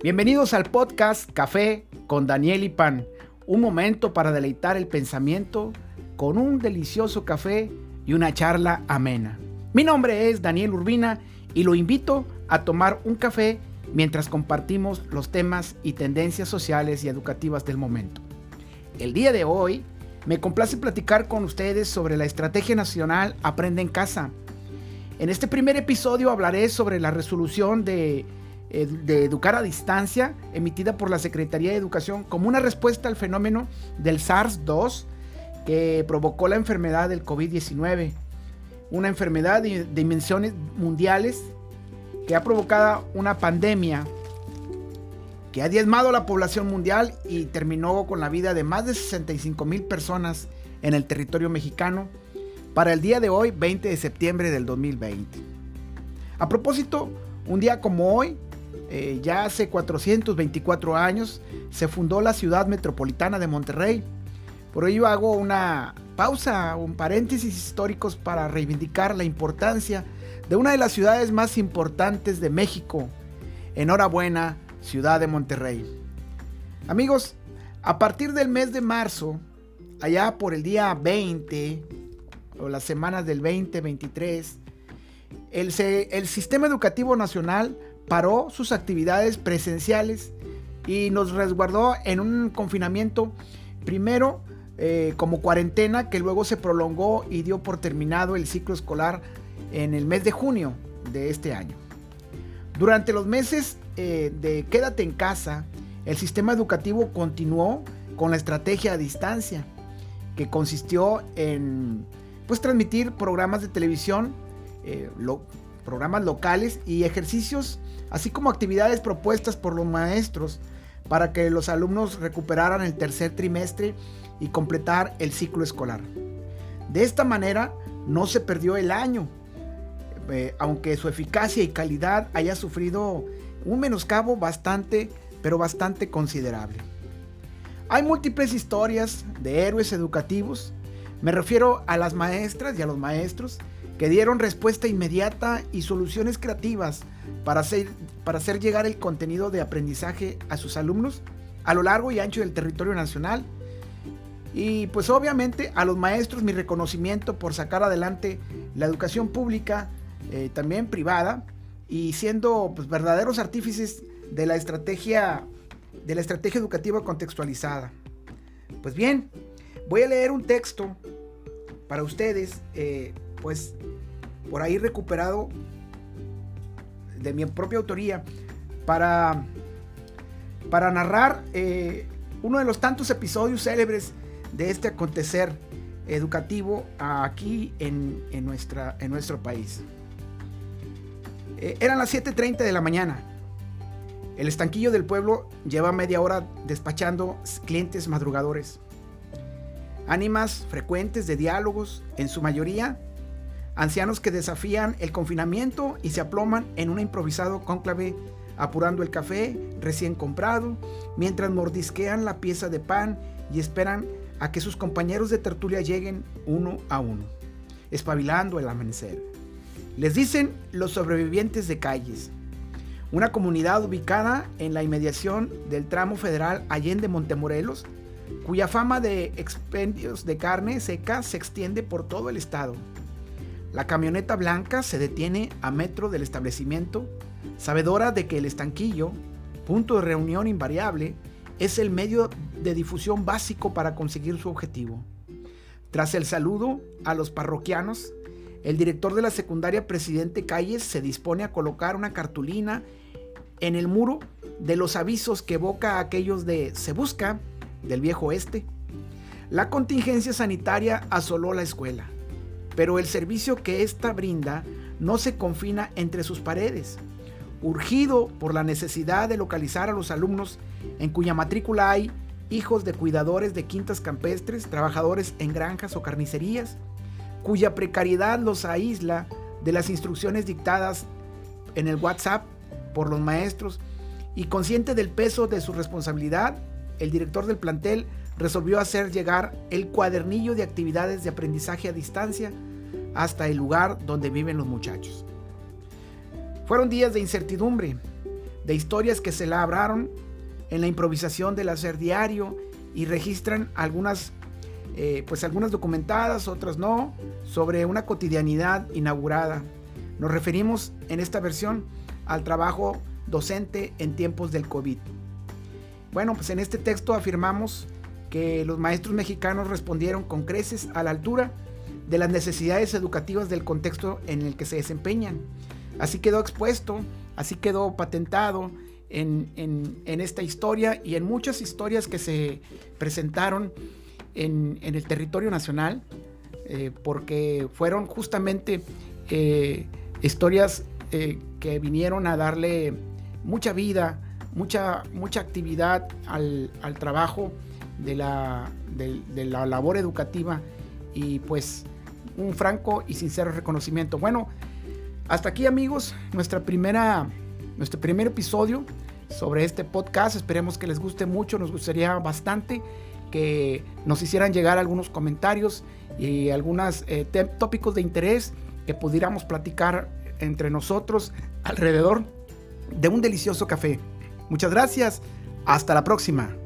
Bienvenidos al podcast Café con Daniel y Pan. Un momento para deleitar el pensamiento con un delicioso café y una charla amena. Mi nombre es Daniel Urbina y lo invito a tomar un café mientras compartimos los temas y tendencias sociales y educativas del momento. El día de hoy me complace platicar con ustedes sobre la Estrategia Nacional Aprende en Casa. En este primer episodio hablaré sobre la resolución de de educar a distancia emitida por la Secretaría de Educación como una respuesta al fenómeno del SARS-2 que provocó la enfermedad del COVID-19. Una enfermedad de dimensiones mundiales que ha provocado una pandemia que ha diezmado la población mundial y terminó con la vida de más de 65 mil personas en el territorio mexicano para el día de hoy, 20 de septiembre del 2020. A propósito, un día como hoy, eh, ya hace 424 años se fundó la ciudad metropolitana de Monterrey. Por ello hago una pausa, un paréntesis históricos para reivindicar la importancia de una de las ciudades más importantes de México. Enhorabuena, ciudad de Monterrey. Amigos, a partir del mes de marzo, allá por el día 20 o las semanas del 20, 23, el, el Sistema Educativo Nacional paró sus actividades presenciales y nos resguardó en un confinamiento, primero eh, como cuarentena, que luego se prolongó y dio por terminado el ciclo escolar en el mes de junio de este año. Durante los meses eh, de quédate en casa, el sistema educativo continuó con la estrategia a distancia, que consistió en pues, transmitir programas de televisión, eh, programas locales y ejercicios así como actividades propuestas por los maestros para que los alumnos recuperaran el tercer trimestre y completar el ciclo escolar. De esta manera no se perdió el año, eh, aunque su eficacia y calidad haya sufrido un menoscabo bastante, pero bastante considerable. Hay múltiples historias de héroes educativos, me refiero a las maestras y a los maestros que dieron respuesta inmediata y soluciones creativas para hacer, para hacer llegar el contenido de aprendizaje a sus alumnos a lo largo y ancho del territorio nacional. Y pues obviamente a los maestros mi reconocimiento por sacar adelante la educación pública, eh, también privada, y siendo pues, verdaderos artífices de la estrategia de la estrategia educativa contextualizada. Pues bien, voy a leer un texto para ustedes, eh, pues por ahí recuperado de mi propia autoría para, para narrar eh, uno de los tantos episodios célebres de este acontecer educativo aquí en, nuestra, en nuestro país. Eh, eran las 7.30 de la mañana. El estanquillo del pueblo lleva media hora despachando clientes madrugadores. Ánimas frecuentes de diálogos, en su mayoría ancianos que desafían el confinamiento y se aploman en un improvisado cónclave apurando el café recién comprado, mientras mordisquean la pieza de pan y esperan a que sus compañeros de tertulia lleguen uno a uno, espabilando el amanecer. Les dicen los sobrevivientes de calles, una comunidad ubicada en la inmediación del tramo federal Allende Montemorelos, cuya fama de expendios de carne seca se extiende por todo el estado. La camioneta blanca se detiene a metro del establecimiento, sabedora de que el estanquillo, punto de reunión invariable, es el medio de difusión básico para conseguir su objetivo. Tras el saludo a los parroquianos, el director de la secundaria Presidente Calles se dispone a colocar una cartulina en el muro de los avisos que evoca a aquellos de Se Busca, del viejo oeste. La contingencia sanitaria asoló la escuela pero el servicio que ésta brinda no se confina entre sus paredes. Urgido por la necesidad de localizar a los alumnos en cuya matrícula hay hijos de cuidadores de quintas campestres, trabajadores en granjas o carnicerías, cuya precariedad los aísla de las instrucciones dictadas en el WhatsApp por los maestros y consciente del peso de su responsabilidad, el director del plantel resolvió hacer llegar el cuadernillo de actividades de aprendizaje a distancia hasta el lugar donde viven los muchachos. Fueron días de incertidumbre, de historias que se labraron en la improvisación del hacer diario y registran algunas, eh, pues algunas documentadas, otras no, sobre una cotidianidad inaugurada. Nos referimos en esta versión al trabajo docente en tiempos del COVID. Bueno, pues en este texto afirmamos que los maestros mexicanos respondieron con creces a la altura de las necesidades educativas del contexto en el que se desempeñan. Así quedó expuesto, así quedó patentado en, esta historia y en muchas historias que se presentaron en, el territorio nacional, eh, porque fueron justamente eh, historias eh, que vinieron a darle mucha vida, mucha, mucha actividad al, trabajo de la, de la labor educativa y pues un franco y sincero reconocimiento. Bueno, hasta aquí amigos, nuestra primera, nuestro primer episodio sobre este podcast. Esperemos que les guste mucho, nos gustaría bastante que nos hicieran llegar algunos comentarios y algunos eh, tópicos de interés que pudiéramos platicar entre nosotros alrededor de un delicioso café. Muchas gracias, hasta la próxima.